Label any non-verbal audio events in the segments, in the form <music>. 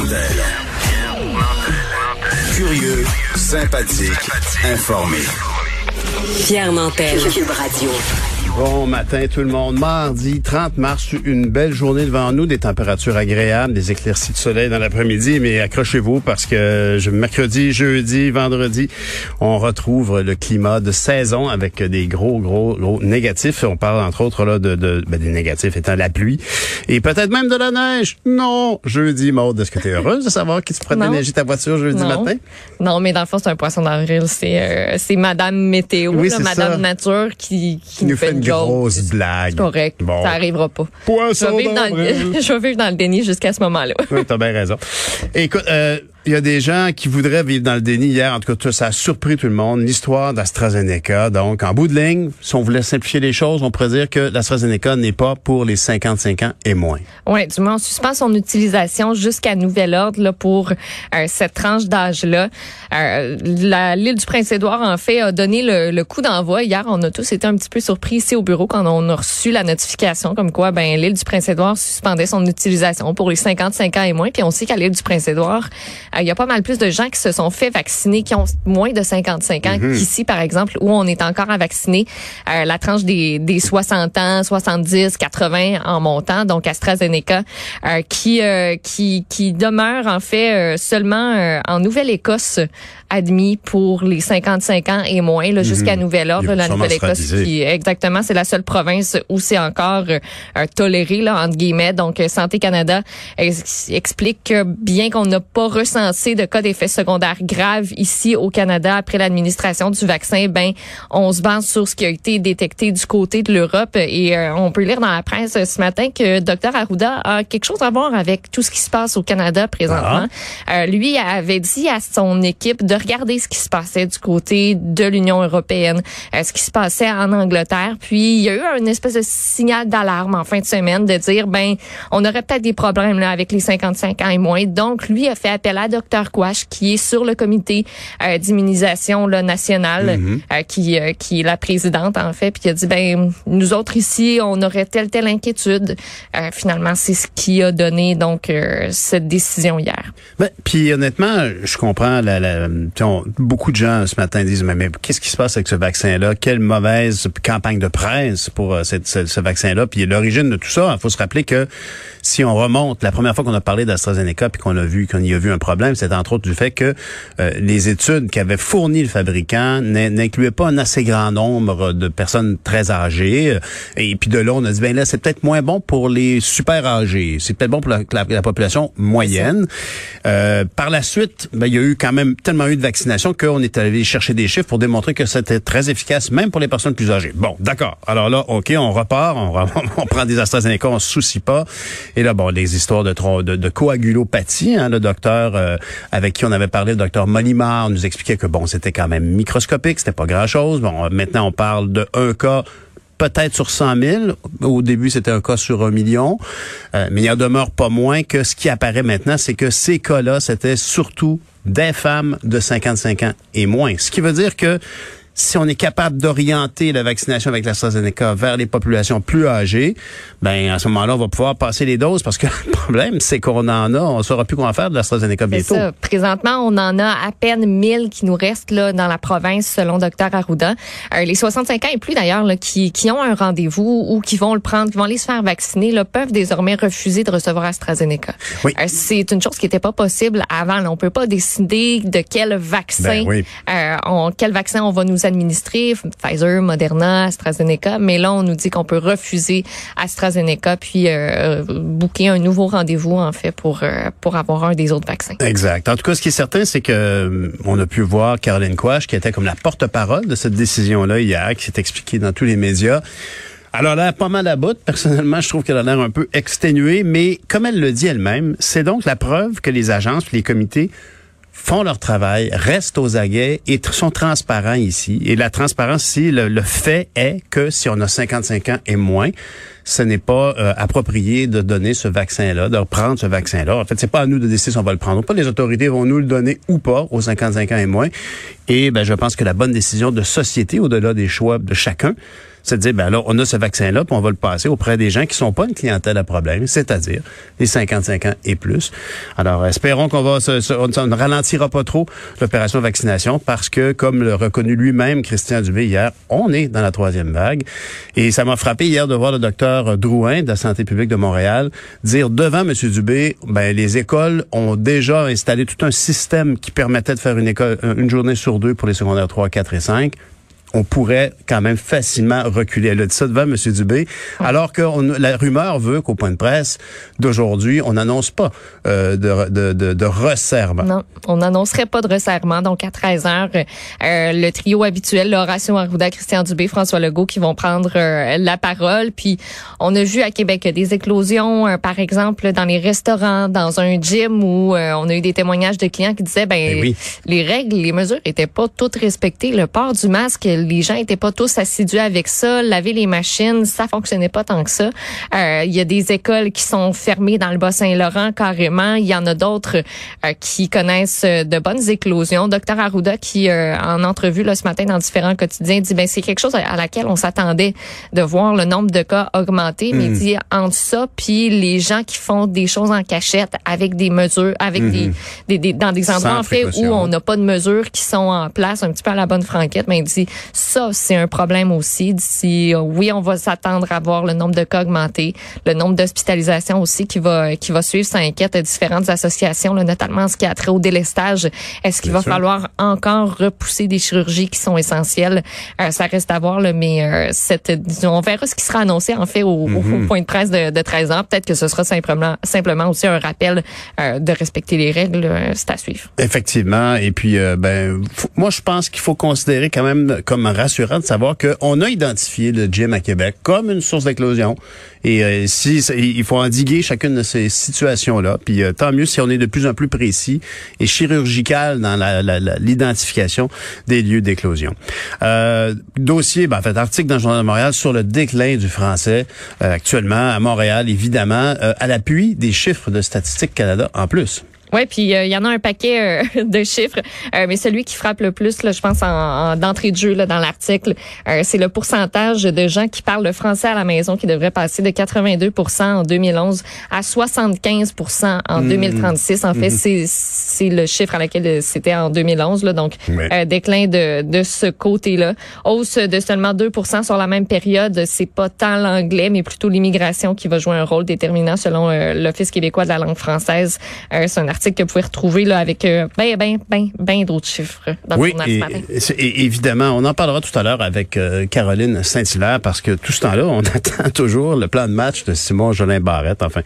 Nantel. Curieux, sympathique, informé. Pierre Nantel. Cube Radio. Bon matin tout le monde. Mardi 30 mars, une belle journée devant nous, des températures agréables, des éclaircies de soleil dans l'après-midi, mais accrochez-vous parce que mercredi, jeudi, vendredi, on retrouve le climat de saison avec des gros, gros, gros négatifs. On parle entre autres là de, de ben, des négatifs étant la pluie et peut-être même de la neige. Non, jeudi, Maude, est-ce que tu es heureuse de savoir qui se prend d'énergie ta voiture jeudi matin? Non, mais dans le fond, c'est un poisson d'avril. C'est euh, c'est Madame Météo, Madame Nature qui, qui, nous fait une grosse blague. C'est correct. Bon. Ça arrivera pas. Poisson je vais, vivre dans le, <laughs> je vais vivre dans le déni jusqu'à ce moment-là. oui, t'as bien raison. Écoute, euh, il y a des gens qui voudraient vivre dans le déni hier. En tout cas, ça a surpris tout le monde. L'histoire d'AstraZeneca. Donc, en bout de ligne, si on voulait simplifier les choses, on pourrait dire que l'AstraZeneca n'est pas pour les 55 ans et moins. Oui, du moins, on suspend son utilisation jusqu'à nouvel ordre là, pour euh, cette tranche d'âge-là. Euh, L'île du Prince-Édouard, en fait, a donné le, le coup d'envoi. Hier, on a tous été un petit peu surpris ici au bureau quand on a reçu la notification comme quoi ben l'île du Prince-Édouard suspendait son utilisation pour les 55 ans et moins. Puis on sait qu'à l'île du Prince-Édouard, euh, il y a pas mal plus de gens qui se sont fait vacciner, qui ont moins de 55 ans, mhm. qu'ici, par exemple, où on est encore à vacciner euh, la tranche des, des 60 ans, 70, 80 en montant, donc AstraZeneca, euh, qui, qui, qui demeure en fait seulement en Nouvelle-Écosse admis pour les 55 ans et moins, là, jusqu'à mhm. nouvel ordre. La Nouvelle-Écosse, qui exactement, c'est la seule province où c'est encore toléré, là, entre guillemets. Donc, Santé Canada explique que bien qu'on n'a pas ressenti de cas d'effets secondaires graves ici au Canada après l'administration du vaccin, ben on se base sur ce qui a été détecté du côté de l'Europe et euh, on peut lire dans la presse ce matin que Dr Arruda a quelque chose à voir avec tout ce qui se passe au Canada présentement. Ah. Euh, lui avait dit à son équipe de regarder ce qui se passait du côté de l'Union européenne, euh, ce qui se passait en Angleterre, puis il y a eu une espèce de signal d'alarme en fin de semaine de dire ben on aurait peut-être des problèmes là avec les 55 ans et moins. Donc lui a fait appel à Dr Quash, qui est sur le comité euh, d'immunisation nationale, mhm. euh, qui, euh, qui est la présidente en fait, puis qui a dit ben nous autres ici, on aurait telle telle inquiétude. finalement, c'est ce qui a donné donc cette décision hier. Ben, puis honnêtement, je comprends la, la beaucoup de gens ce matin disent mais, mais qu'est-ce qui se passe avec ce vaccin-là? Quelle mauvaise campagne de presse pour cette, ce, ce vaccin-là? Puis l'origine de tout ça, il faut se rappeler que si on remonte la première fois qu'on a parlé d'AstraZeneca puis qu'on a vu qu'on y a vu un problème c'est entre autres du fait que euh, les études qu'avait fourni le fabricant n'incluaient pas un assez grand nombre de personnes très âgées. Euh, et puis de là, on a dit, ben là, c'est peut-être moins bon pour les super âgés. C'est peut-être bon pour la, population moyenne. Euh, par la suite, ben, il y a eu quand même tellement eu de vaccination qu'on est allé chercher des chiffres pour démontrer que c'était très efficace, même pour les personnes plus âgées. Bon, d'accord. Alors là, OK, on repart, on, <laughs> on prend des AstraZeneca, on se soucie pas. Et là, bon, les histoires de, de, coagulopathie, hein, le docteur avec qui on avait parlé, le docteur Molimar, nous expliquait que bon, c'était quand même microscopique, c'était pas grand-chose. Bon, maintenant on parle de un cas peut-être sur 100 000. Au début, c'était un cas sur un million. Euh, mais il en demeure pas moins que ce qui apparaît maintenant, c'est que ces cas-là, c'était surtout des femmes de 55 ans et moins. Ce qui veut dire que si on est capable d'orienter la vaccination avec l'AstraZeneca vers les populations plus âgées, ben à ce moment-là, on va pouvoir passer les doses parce que <laughs> le problème, c'est qu'on en a, on saura plus quoi faire de l'AstraZeneca bientôt. Ça. Présentement, on en a à peine 1000 qui nous restent là dans la province selon Dr Arruda. Euh, les 65 ans et plus d'ailleurs qui, qui ont un rendez-vous ou qui vont le prendre, qui vont aller se faire vacciner, là, peuvent désormais refuser de recevoir AstraZeneca. Oui. Euh, c'est une chose qui n'était pas possible avant. Là. On peut pas décider de quel vaccin, ben euh, on, quel vaccin on va nous administrer, Pfizer, Moderna, AstraZeneca, mais là, on nous dit qu'on peut refuser AstraZeneca puis euh, booker un nouveau rendez-vous, en fait, pour, euh, pour avoir un des autres vaccins. Exact. En tout cas, ce qui est certain, c'est que euh, on a pu voir Caroline Quash, qui était comme la porte-parole de cette décision-là hier, qui s'est expliquée dans tous les médias Alors là, pas mal à bout. Personnellement, je trouve qu'elle a l'air un peu exténuée, mais comme elle le dit elle-même, c'est donc la preuve que les agences, les comités font leur travail, restent aux aguets et sont transparents ici. Et la transparence ici, le, fait est que si on a 55 ans et moins, ce n'est pas euh, approprié de donner ce vaccin-là, de reprendre ce vaccin-là. En fait, c'est pas à nous de décider si on va le prendre ou pas. Les autorités vont nous le donner ou pas aux 55 ans et moins. Et ben, je pense que la bonne décision de société, au-delà des choix de chacun, c'est de dire, ben alors, on a ce vaccin-là, puis on va le passer auprès des gens qui sont pas une clientèle à problème, c'est-à-dire les 55 ans et plus. Alors, espérons qu'on va, se, on ne ralentira pas trop l'opération vaccination parce que, comme le reconnu lui-même Christian Dubé hier, on est dans la troisième vague. Et ça m'a frappé hier de voir le docteur Drouin de la santé publique de Montréal dire devant M. Dubé, ben, les écoles ont déjà installé tout un système qui permettait de faire une école, une journée sur deux pour les secondaires 3, 4 et 5 on pourrait quand même facilement reculer. Elle a dit ça devant M. Dubé, alors que la rumeur veut qu'au point de presse d'aujourd'hui, on n'annonce pas euh, de, de, de, de, resserrement. Non, on n'annoncerait pas de resserrement. Donc, à 13 heures, euh, le trio habituel, Horacio Arruda, Christian Dubé, François Legault, qui vont prendre euh, la parole. Puis, on a vu à Québec des éclosions, par exemple, dans les restaurants, dans un gym où on a eu des témoignages de clients qui disaient, ben, ben les règles, les mesures étaient pas toutes respectées. Le port du masque, les gens étaient pas tous assidus avec ça. Laver les machines, ça fonctionnait pas tant que ça. Euh, il y a des écoles qui sont fermées dans le Bas-Saint-Laurent carrément. Il y en a d'autres euh, qui connaissent euh, de bonnes éclosions. Docteur Arruda, qui en entrevue là, ce matin dans différents quotidiens, dit ben c'est quelque chose à laquelle on s'attendait de voir le nombre de cas augmenter, mais il hmm. dit entre ça puis les gens qui font des choses en cachette avec des mesures, avec des, hmm. des, des, dans des endroits en fait où on n'a pas de mesures qui sont en place, un petit peu à la bonne franquette, mais il dit ça, c'est un problème aussi. D'ici, oui, on va s'attendre à voir le nombre de cas augmenter, le nombre d'hospitalisations aussi qui va qui va suivre. Ça inquiète différentes associations, là, notamment ce qui a trait au délestage. Est-ce qu'il va falloir encore repousser des chirurgies qui sont essentielles? Euh, Ça reste à voir, là, mais euh, cette, on verra ce qui sera annoncé en fait au, mm-hmm. point de presse de, de 13 ans. Peut-être que ce sera simplement simplement aussi un rappel euh, de respecter les règles. c'est à suivre. Effectivement. Et puis, ben, moi, je pense qu'il faut considérer quand même comme rassurant de savoir qu'on a identifié le gym à Québec comme une source d'éclosion. Et euh, si il faut endiguer chacune de ces situations-là. Puis euh, tant mieux si on est de plus en plus précis et chirurgical dans l'identification des lieux d'éclosion. Euh, dossier, ben, en fait, article dans le Journal de Montréal sur le déclin du français actuellement à Montréal, évidemment, à l'appui des chiffres de Statistique Canada en plus. Oui, puis euh, il y en a un paquet euh, <laughs> de chiffres, euh, mais celui qui frappe le plus, là, je pense, en, d'entrée de jeu là, dans l'article, c'est le pourcentage de gens qui parlent le français à la maison qui devrait passer de 82 en 2011 à 75% en 2036. Mmh. En fait, mmh. c'est le chiffre à laquelle c'était en 2011, là, donc déclin de, de ce côté-là. Hausse de seulement 2% sur la même période. C'est pas tant l'anglais, mais plutôt l'immigration qui va jouer un rôle déterminant selon l'Office québécois de la langue française. c'est un article que vous pouvez retrouver là, avec euh, ben, ben, ben, ben d'autres chiffres dans oui, le journal ce matin. Et, évidemment, on en parlera tout à l'heure avec euh, Caroline Saint-Hilaire parce que tout ce temps-là, on <laughs> attend toujours le plan de match de Simon Jolin Barrette, enfin.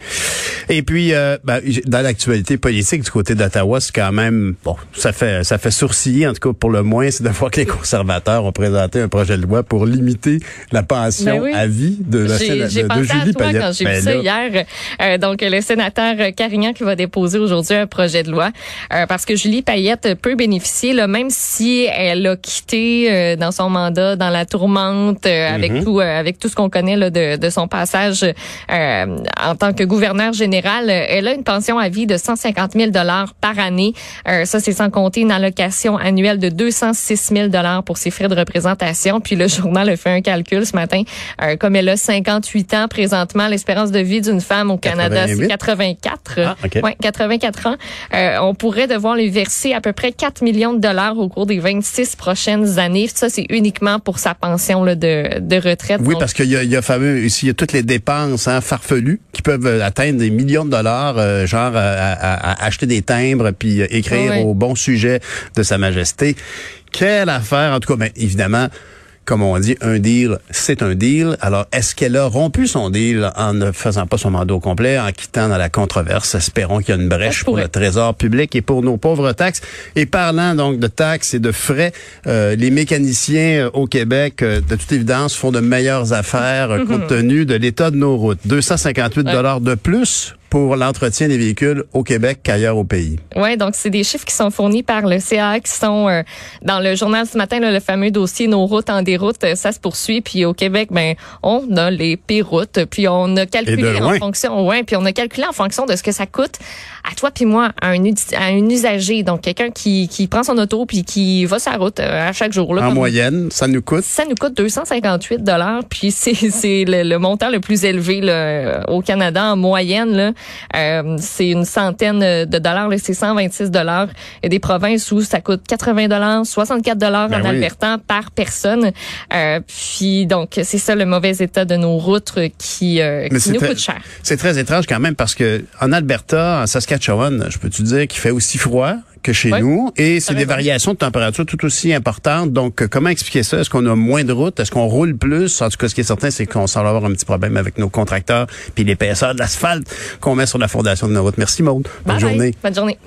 Et puis, euh, ben, dans l'actualité politique du côté d'Ottawa, c'est quand même, bon, ça fait, ça fait sourciller, en tout cas pour le moins, c'est de voir que les conservateurs ont présenté un projet de loi pour limiter la pension ben à vie de, la de, Julie à toi quand j'ai vu ben ça hier. donc, le sénateur Carignan qui va déposer aujourd'hui projet de loi euh, parce que Julie Payette peut bénéficier, là, même si elle a quitté euh, dans son mandat dans la tourmente euh, avec mhm. tout avec tout ce qu'on connaît là, de, de son passage en tant que gouverneur général. Elle a une pension à vie de 150 000 dollars par année. ça, c'est sans compter une allocation annuelle de 206 000 dollars pour ses frais de représentation. Puis le <laughs> journal a fait un calcul ce matin. comme elle a 58 ans présentement, l'espérance de vie d'une femme au Canada, c'est 84. Ah, ouais, 84 ans. Euh, on pourrait devoir lui verser à peu près 4 millions de dollars au cours des 26 prochaines années. Ça, c'est uniquement pour sa pension là, de, de retraite. Oui, parce qu'il y a, il y a fameux, ici, il y a toutes les dépenses hein, farfelues qui peuvent euh, atteindre des millions de dollars, euh, genre à, acheter des timbres puis écrire au bon sujet de Sa Majesté. Quelle affaire, en tout cas, mais évidemment, comme on dit, un deal, c'est un deal. Alors, est-ce qu'elle a rompu son deal en ne faisant pas son mandat au complet, en quittant dans la controverse? Espérons qu'il y a une brèche pour le trésor public et pour nos pauvres taxes. Et parlant donc de taxes et de frais, euh, les mécaniciens euh, au Québec, euh, de toute évidence, font de meilleures affaires <laughs> compte tenu de l'état de nos routes. 258 dollars de plus pour l'entretien des véhicules au Québec qu'ailleurs au pays. Oui, donc c'est des chiffres qui sont fournis par le CA, qui sont euh, dans le journal ce matin, là, le fameux dossier Nos routes en déroute, euh, ça se poursuit. Puis au Québec, ben on a les pires routes. Puis on a calculé en fonction, ouais, puis on a calculé en fonction de ce que ça coûte à toi puis moi, à un, à un usager, donc quelqu'un qui, qui prend son auto puis qui va sa route euh, à chaque jour. Là, en comme- moyenne, ça nous coûte? ça nous coûte 258 dollars, puis c'est <laughs> c'est le, le montant le plus élevé là, au Canada en moyenne. Là, Euh, c'est une centaine de dollars, c'est 126 dollars. Il y a des provinces où ça coûte 80 dollars, 64 dollars Ben en oui. Alberta par personne. Euh, puis donc c'est ça le mauvais état de nos routes euh, qui, euh, qui nous très- coûte cher. C'est très étrange quand même parce que en Alberta, en Saskatchewan, je peux te dire qu'il fait aussi froid? Que chez nous et c'est des variations de température tout aussi importantes. Donc, euh, comment expliquer ça? Est-ce qu'on a moins de routes? Est-ce qu'on roule plus? En tout cas, ce qui est certain, c'est qu'on semble avoir un petit problème avec nos contracteurs puis l'épaisseur de l'asphalte qu'on met sur la fondation de nos routes. Merci, Maude. Bonne Bye bye. journée. Bonne journée.